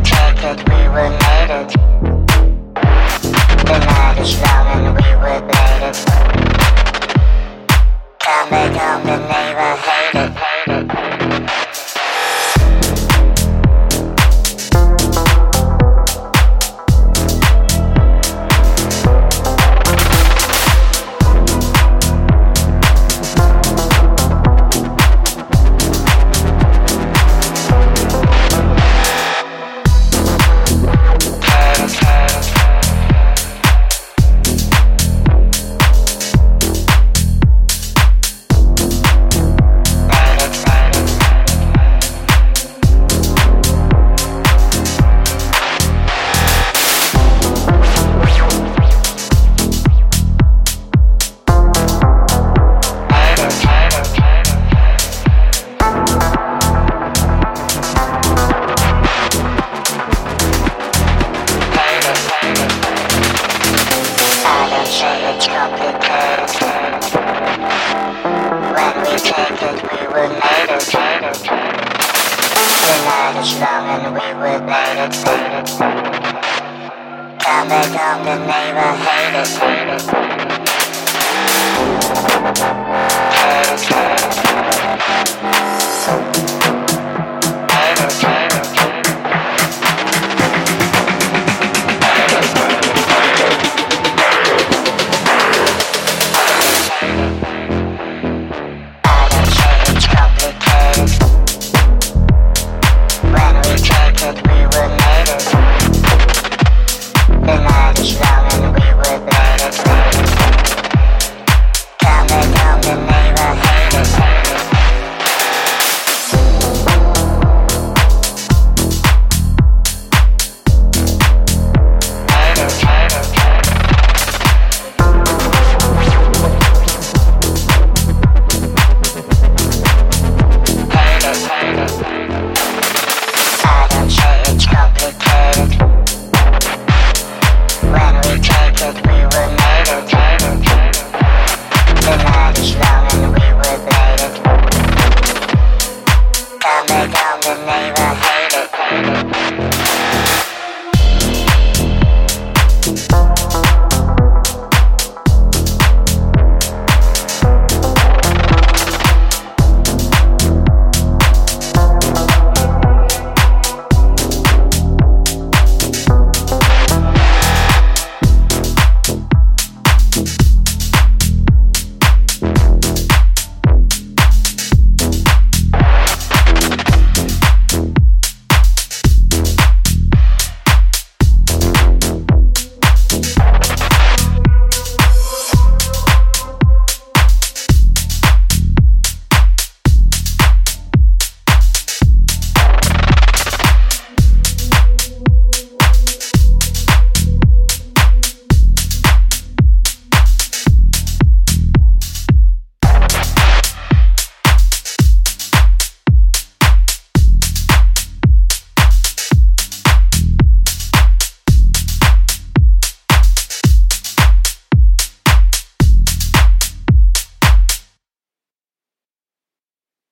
take it, we were it. The night is long and we were. Come back home, the neighbor hated, hated. Say it's complicated. When we take it, we were made it. The night is long and we were bladed. Come back home, the neighbor hated. Hated, hated. and they will hate it. Hate it.